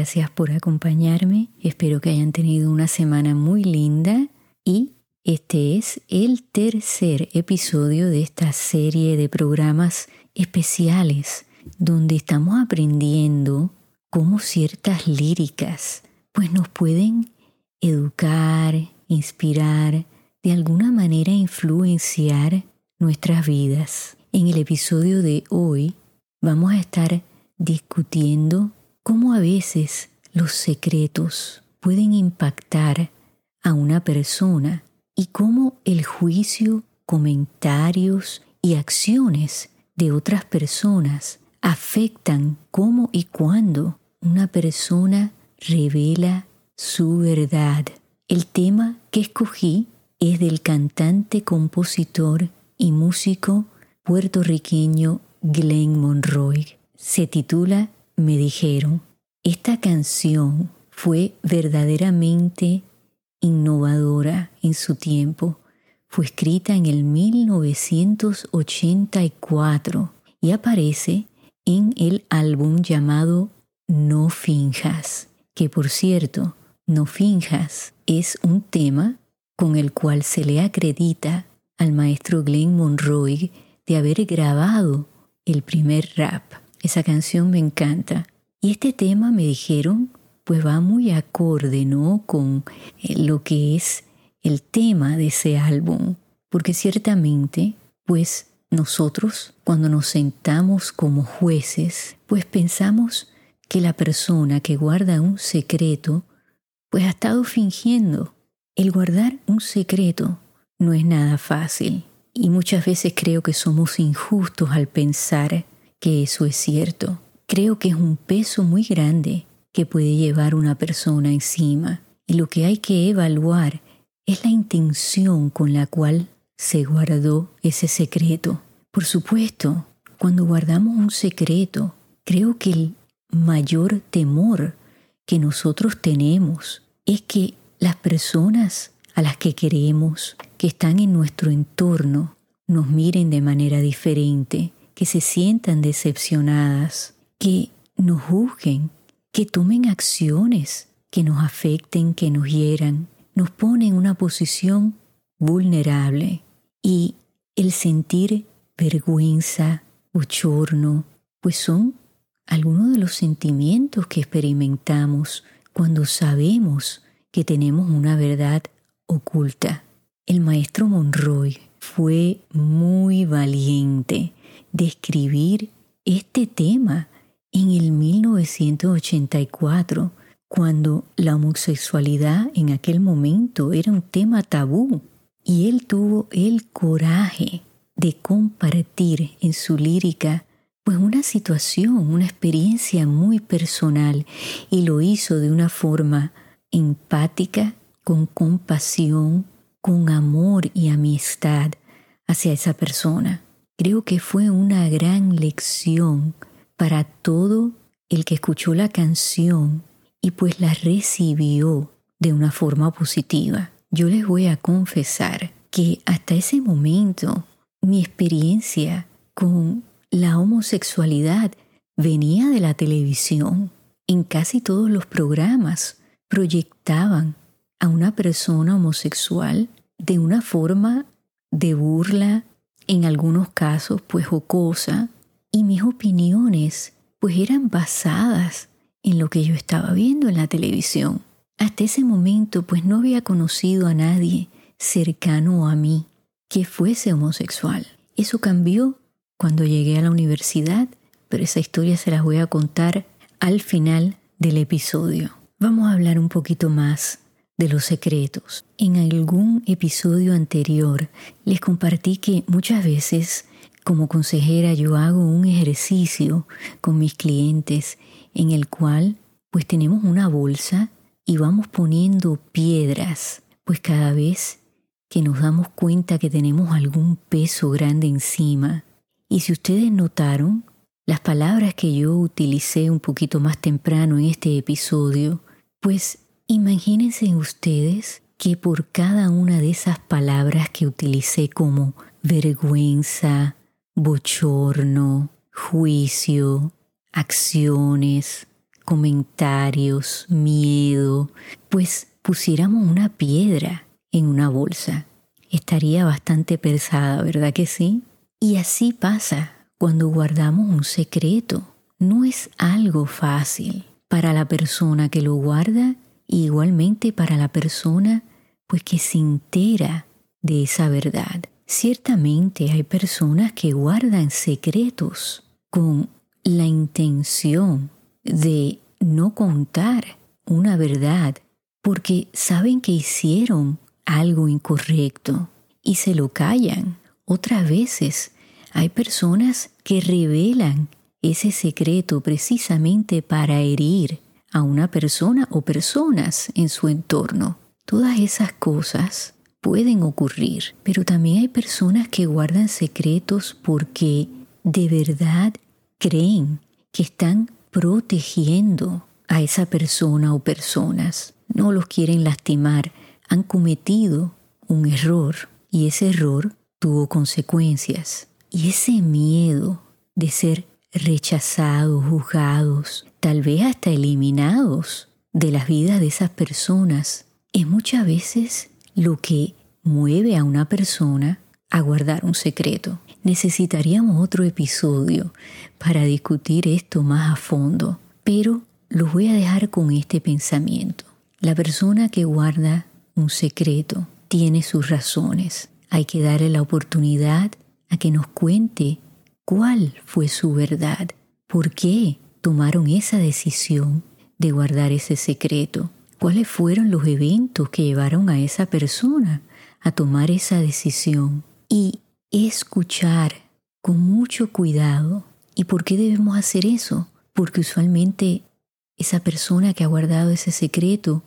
Gracias por acompañarme. Espero que hayan tenido una semana muy linda y este es el tercer episodio de esta serie de programas especiales donde estamos aprendiendo cómo ciertas líricas pues nos pueden educar, inspirar, de alguna manera influenciar nuestras vidas. En el episodio de hoy vamos a estar discutiendo cómo a veces los secretos pueden impactar a una persona y cómo el juicio, comentarios y acciones de otras personas afectan cómo y cuándo una persona revela su verdad. El tema que escogí es del cantante, compositor y músico puertorriqueño Glenn Monroy se titula Me dijeron. Esta canción fue verdaderamente innovadora en su tiempo. Fue escrita en el 1984 y aparece en el álbum llamado No Finjas, que por cierto, No Finjas es un tema con el cual se le acredita al maestro Glenn Monroy de haber grabado el primer rap. Esa canción me encanta. Y este tema me dijeron, pues va muy acorde, ¿no? Con eh, lo que es el tema de ese álbum. Porque ciertamente, pues nosotros cuando nos sentamos como jueces, pues pensamos que la persona que guarda un secreto, pues ha estado fingiendo. El guardar un secreto no es nada fácil. Y muchas veces creo que somos injustos al pensar que eso es cierto. Creo que es un peso muy grande que puede llevar una persona encima y lo que hay que evaluar es la intención con la cual se guardó ese secreto. Por supuesto, cuando guardamos un secreto, creo que el mayor temor que nosotros tenemos es que las personas a las que queremos, que están en nuestro entorno, nos miren de manera diferente que se sientan decepcionadas, que nos juzguen, que tomen acciones que nos afecten, que nos hieran, nos ponen en una posición vulnerable y el sentir vergüenza, bochorno, pues son algunos de los sentimientos que experimentamos cuando sabemos que tenemos una verdad oculta. El maestro Monroy fue muy valiente describir este tema en el 1984, cuando la homosexualidad en aquel momento era un tema tabú, y él tuvo el coraje de compartir en su lírica pues una situación, una experiencia muy personal y lo hizo de una forma empática, con compasión, con amor y amistad hacia esa persona. Creo que fue una gran lección para todo el que escuchó la canción y pues la recibió de una forma positiva. Yo les voy a confesar que hasta ese momento mi experiencia con la homosexualidad venía de la televisión. En casi todos los programas proyectaban a una persona homosexual de una forma de burla, en algunos casos pues jocosa, y mis opiniones pues eran basadas en lo que yo estaba viendo en la televisión. hasta ese momento pues no había conocido a nadie cercano a mí que fuese homosexual. Eso cambió cuando llegué a la universidad, pero esa historia se las voy a contar al final del episodio. Vamos a hablar un poquito más de los secretos. En algún episodio anterior les compartí que muchas veces como consejera yo hago un ejercicio con mis clientes en el cual pues tenemos una bolsa y vamos poniendo piedras, pues cada vez que nos damos cuenta que tenemos algún peso grande encima. Y si ustedes notaron, las palabras que yo utilicé un poquito más temprano en este episodio, pues imagínense ustedes que por cada una de esas palabras que utilicé como vergüenza, bochorno, juicio, acciones, comentarios, miedo, pues pusiéramos una piedra en una bolsa. Estaría bastante pesada, ¿verdad que sí? Y así pasa cuando guardamos un secreto. No es algo fácil para la persona que lo guarda igualmente para la persona pues que se entera de esa verdad. Ciertamente hay personas que guardan secretos con la intención de no contar una verdad porque saben que hicieron algo incorrecto y se lo callan. Otras veces hay personas que revelan ese secreto precisamente para herir a una persona o personas en su entorno. Todas esas cosas pueden ocurrir, pero también hay personas que guardan secretos porque de verdad creen que están protegiendo a esa persona o personas. No los quieren lastimar, han cometido un error y ese error tuvo consecuencias. Y ese miedo de ser rechazados, juzgados, tal vez hasta eliminados de las vidas de esas personas, es muchas veces lo que mueve a una persona a guardar un secreto. Necesitaríamos otro episodio para discutir esto más a fondo, pero los voy a dejar con este pensamiento. La persona que guarda un secreto tiene sus razones. Hay que darle la oportunidad a que nos cuente cuál fue su verdad, por qué tomaron esa decisión de guardar ese secreto cuáles fueron los eventos que llevaron a esa persona a tomar esa decisión y escuchar con mucho cuidado. ¿Y por qué debemos hacer eso? Porque usualmente esa persona que ha guardado ese secreto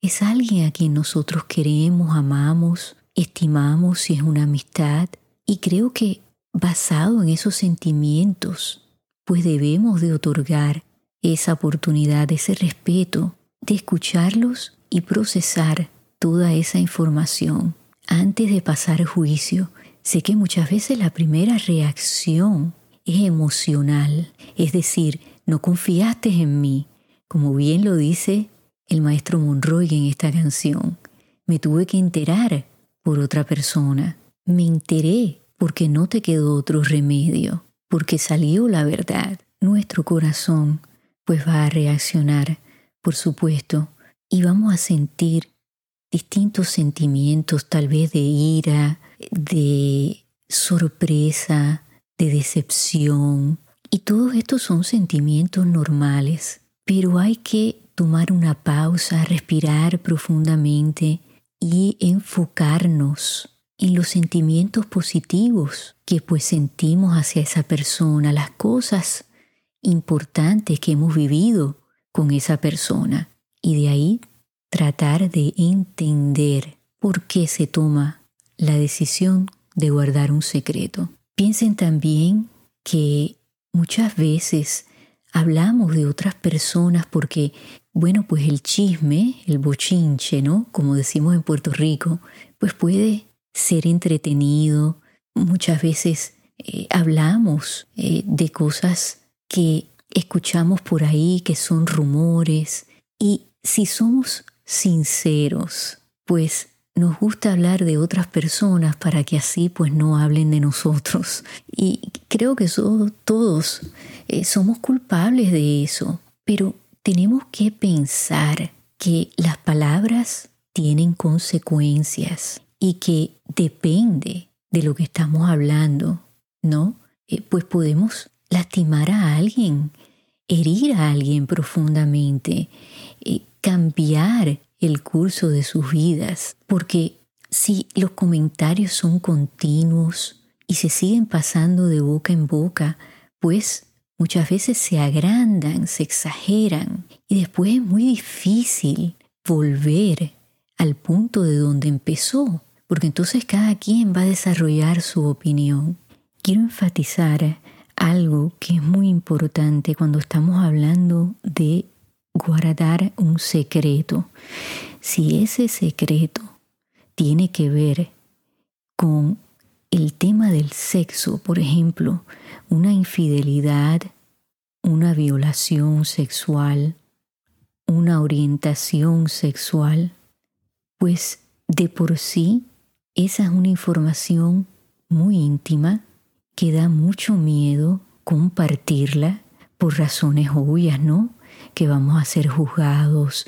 es alguien a quien nosotros queremos, amamos, estimamos si es una amistad. Y creo que basado en esos sentimientos, pues debemos de otorgar esa oportunidad, ese respeto de escucharlos y procesar toda esa información antes de pasar juicio. Sé que muchas veces la primera reacción es emocional, es decir, no confiaste en mí, como bien lo dice el maestro Monroy en esta canción. Me tuve que enterar por otra persona. Me enteré porque no te quedó otro remedio, porque salió la verdad. Nuestro corazón pues va a reaccionar por supuesto, y vamos a sentir distintos sentimientos, tal vez de ira, de sorpresa, de decepción. Y todos estos son sentimientos normales, pero hay que tomar una pausa, respirar profundamente y enfocarnos en los sentimientos positivos que pues sentimos hacia esa persona, las cosas importantes que hemos vivido con esa persona y de ahí tratar de entender por qué se toma la decisión de guardar un secreto. Piensen también que muchas veces hablamos de otras personas porque, bueno, pues el chisme, el bochinche, ¿no? Como decimos en Puerto Rico, pues puede ser entretenido. Muchas veces eh, hablamos eh, de cosas que escuchamos por ahí que son rumores y si somos sinceros, pues nos gusta hablar de otras personas para que así pues no hablen de nosotros. Y creo que todos eh, somos culpables de eso, pero tenemos que pensar que las palabras tienen consecuencias y que depende de lo que estamos hablando, ¿no? Eh, pues podemos lastimar a alguien, herir a alguien profundamente, eh, cambiar el curso de sus vidas, porque si los comentarios son continuos y se siguen pasando de boca en boca, pues muchas veces se agrandan, se exageran y después es muy difícil volver al punto de donde empezó, porque entonces cada quien va a desarrollar su opinión. Quiero enfatizar algo que es muy importante cuando estamos hablando de guardar un secreto. Si ese secreto tiene que ver con el tema del sexo, por ejemplo, una infidelidad, una violación sexual, una orientación sexual, pues de por sí esa es una información muy íntima que da mucho miedo compartirla por razones obvias, ¿no? Que vamos a ser juzgados,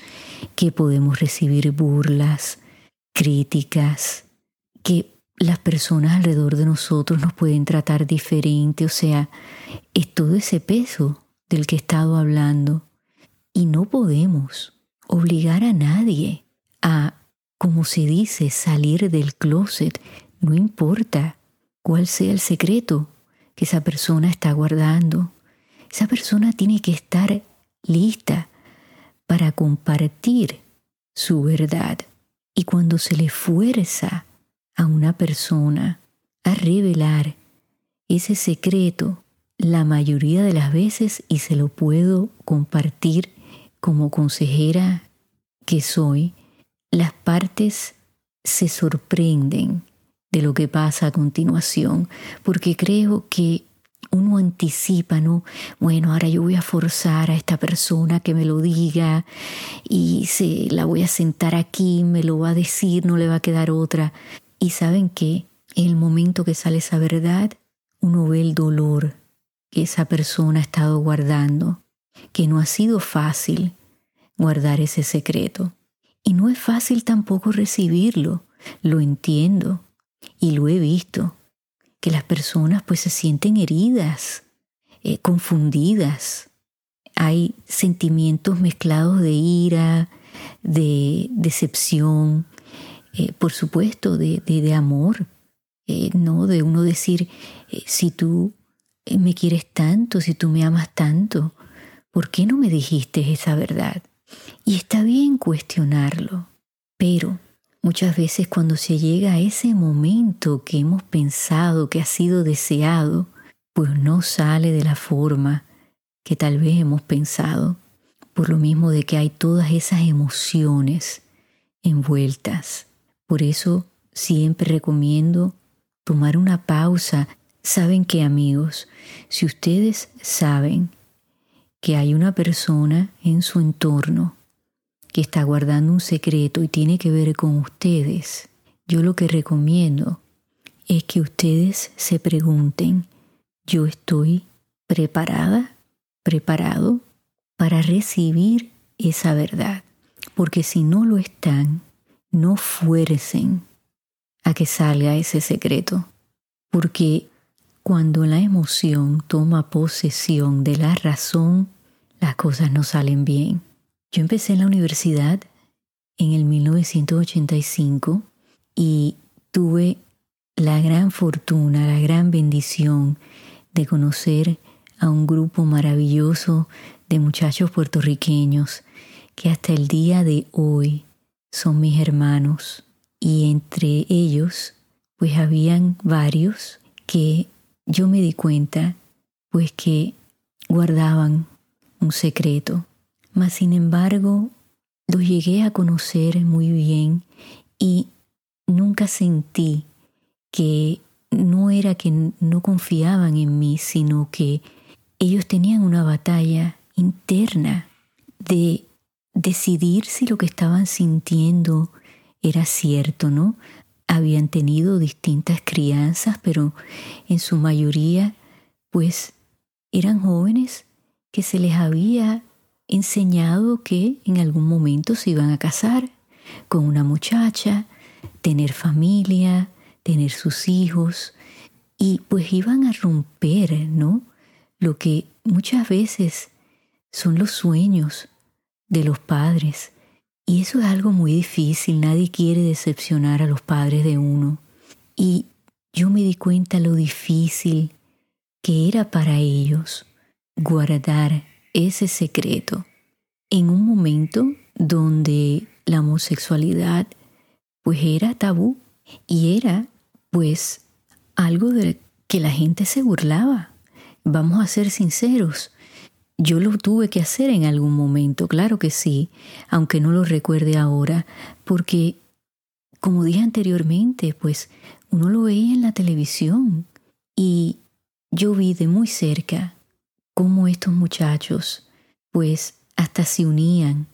que podemos recibir burlas, críticas, que las personas alrededor de nosotros nos pueden tratar diferente, o sea, es todo ese peso del que he estado hablando. Y no podemos obligar a nadie a, como se dice, salir del closet, no importa cuál sea el secreto que esa persona está guardando. Esa persona tiene que estar lista para compartir su verdad. Y cuando se le fuerza a una persona a revelar ese secreto, la mayoría de las veces, y se lo puedo compartir como consejera que soy, las partes se sorprenden de lo que pasa a continuación, porque creo que uno anticipa, ¿no? Bueno, ahora yo voy a forzar a esta persona que me lo diga y se la voy a sentar aquí, me lo va a decir, no le va a quedar otra. Y saben que en el momento que sale esa verdad, uno ve el dolor que esa persona ha estado guardando, que no ha sido fácil guardar ese secreto. Y no es fácil tampoco recibirlo, lo entiendo y lo he visto, que las personas pues se sienten heridas, eh, confundidas. Hay sentimientos mezclados de ira, de decepción, eh, por supuesto, de, amor, eh, ¿no? De uno decir, si tú me quieres tanto, si tú me amas tanto, ¿por qué no me dijiste esa verdad? Y está bien cuestionarlo, pero Muchas veces cuando se llega a ese momento que hemos pensado que ha sido deseado, pues no sale de la forma que tal vez hemos pensado, por lo mismo de que hay todas esas emociones envueltas. Por eso siempre recomiendo tomar una pausa. Saben que amigos, si ustedes saben que hay una persona en su entorno que está guardando un secreto y tiene que ver con ustedes, yo lo que recomiendo es que ustedes se pregunten, ¿yo estoy preparada, preparado para recibir esa verdad? Porque si no lo están, no fuercen a que salga ese secreto, porque cuando la emoción toma posesión de la razón, las cosas no salen bien. Yo empecé en la universidad en el 1985 y tuve la gran fortuna, la gran bendición de conocer a un grupo maravilloso de muchachos puertorriqueños que hasta el día de hoy son mis hermanos. Y entre ellos pues habían varios que yo me di cuenta pues que guardaban un secreto mas sin embargo los llegué a conocer muy bien y nunca sentí que no era que no confiaban en mí, sino que ellos tenían una batalla interna de decidir si lo que estaban sintiendo era cierto, ¿no? Habían tenido distintas crianzas, pero en su mayoría, pues, eran jóvenes que se les había enseñado que en algún momento se iban a casar con una muchacha, tener familia, tener sus hijos, y pues iban a romper, ¿no? Lo que muchas veces son los sueños de los padres. Y eso es algo muy difícil, nadie quiere decepcionar a los padres de uno. Y yo me di cuenta lo difícil que era para ellos guardar ese secreto en un momento donde la homosexualidad pues era tabú y era pues algo de que la gente se burlaba. Vamos a ser sinceros. Yo lo tuve que hacer en algún momento, claro que sí, aunque no lo recuerde ahora, porque, como dije anteriormente, pues uno lo veía en la televisión y yo vi de muy cerca cómo estos muchachos, pues hasta se unían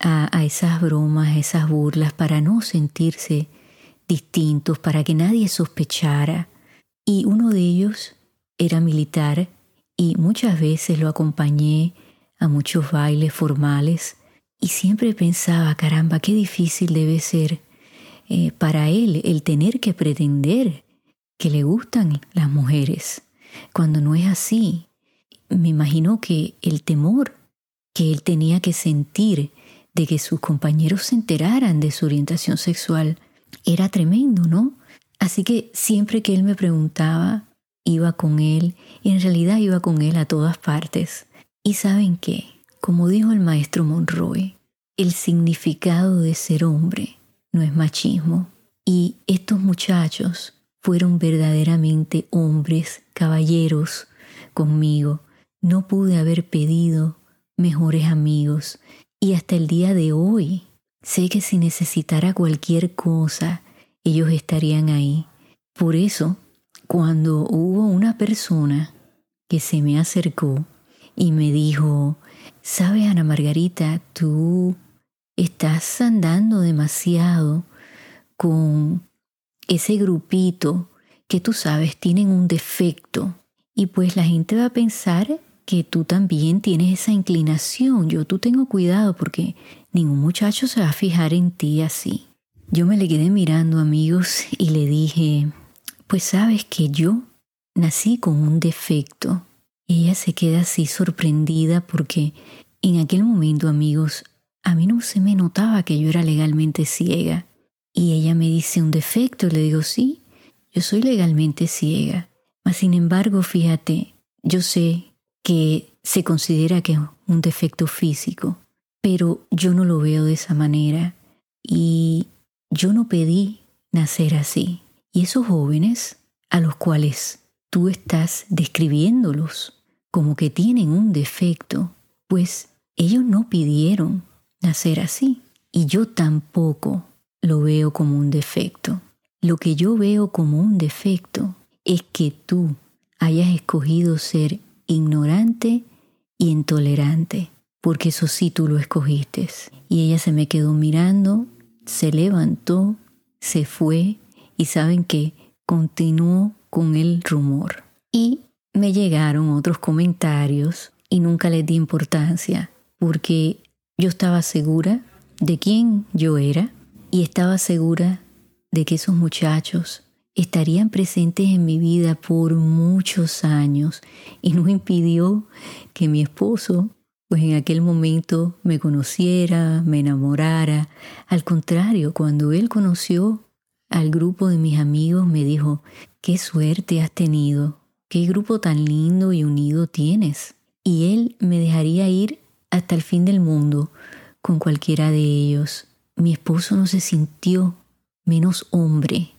a, esas bromas, a esas burlas, para no sentirse distintos, para que nadie sospechara y uno de ellos era militar y muchas veces lo acompañé a muchos bailes formales y siempre pensaba, caramba, qué difícil debe ser eh, para él el tener que pretender que le gustan las mujeres, cuando no es así. Me imagino que el temor que él tenía que sentir de que sus compañeros se enteraran de su orientación sexual era tremendo, ¿no? Así que siempre que él me preguntaba, iba con él y en realidad iba con él a todas partes. Y saben qué, como dijo el maestro Monroy, el significado de ser hombre no es machismo. Y estos muchachos fueron verdaderamente hombres, caballeros conmigo. No pude haber pedido mejores amigos. Y hasta el día de hoy sé que si necesitara cualquier cosa, ellos estarían ahí. Por eso, cuando hubo una persona que se me acercó y me dijo, sabes Ana Margarita, tú estás andando demasiado con ese grupito que tú sabes tienen un defecto y pues la gente va a pensar que tú también tienes esa inclinación. Yo tú tengo cuidado porque ningún muchacho se va a fijar en ti así. Yo me le quedé mirando, amigos, y le dije, pues sabes que yo nací con un defecto. Ella se queda así sorprendida porque en aquel momento, amigos, a mí no se me notaba que yo era legalmente ciega. Y ella me dice un defecto le digo, sí, yo soy legalmente ciega. Mas sin embargo, fíjate, yo sé que se considera que es un defecto físico, pero yo no lo veo de esa manera. Y yo no pedí nacer así. Y esos jóvenes a los cuales tú estás describiéndolos como que tienen un defecto, pues ellos no pidieron nacer así. Y yo tampoco lo veo como un defecto. Lo que yo veo como un defecto es que tú hayas escogido ser ignorante y intolerante, porque eso sí tú lo escogiste. Y ella se me quedó mirando se levantó, se fue y saben que continuó con el rumor. Y me llegaron otros comentarios y nunca les di importancia porque yo estaba segura de quién yo era y estaba segura de que esos muchachos estarían presentes en mi vida por muchos años y no impidió que mi esposo pues en aquel momento me conociera, me enamorara. Al contrario, cuando él conoció al grupo de mis amigos, me dijo, qué suerte has tenido, qué grupo tan lindo y unido tienes. Y él me dejaría ir hasta el fin del mundo con cualquiera de ellos. Mi esposo no se sintió menos hombre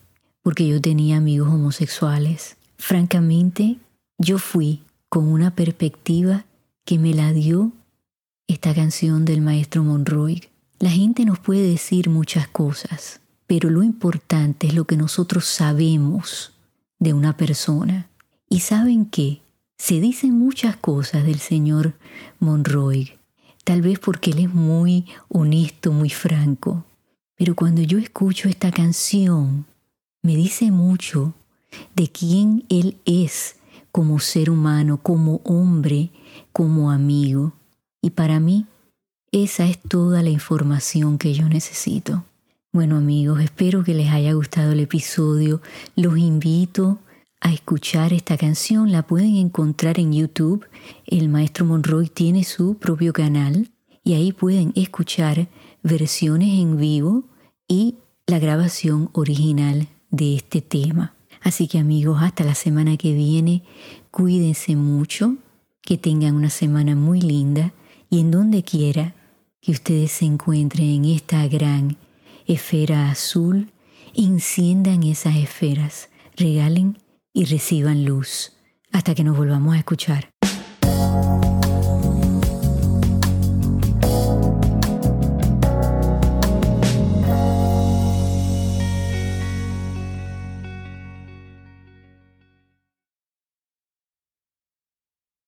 porque yo tenía amigos homosexuales. Francamente, yo fui con una perspectiva que me la dio esta canción del maestro Monroy. La gente nos puede decir muchas cosas, pero lo importante es lo que nosotros sabemos de una persona. Y saben qué? Se dicen muchas cosas del señor Monroy, tal vez porque él es muy honesto, muy franco. Pero cuando yo escucho esta canción, me dice mucho de quién él es como ser humano, como hombre, como amigo. Y para mí, esa es toda la información que yo necesito. Bueno amigos, espero que les haya gustado el episodio. Los invito a escuchar esta canción. La pueden encontrar en YouTube. El maestro Monroy tiene su propio canal y ahí pueden escuchar versiones en vivo y la grabación original de este tema. Así que amigos, hasta la semana que viene, cuídense mucho, que tengan una semana muy linda y en donde quiera que ustedes se encuentren en esta gran esfera azul, enciendan esas esferas, regalen y reciban luz hasta que nos volvamos a escuchar.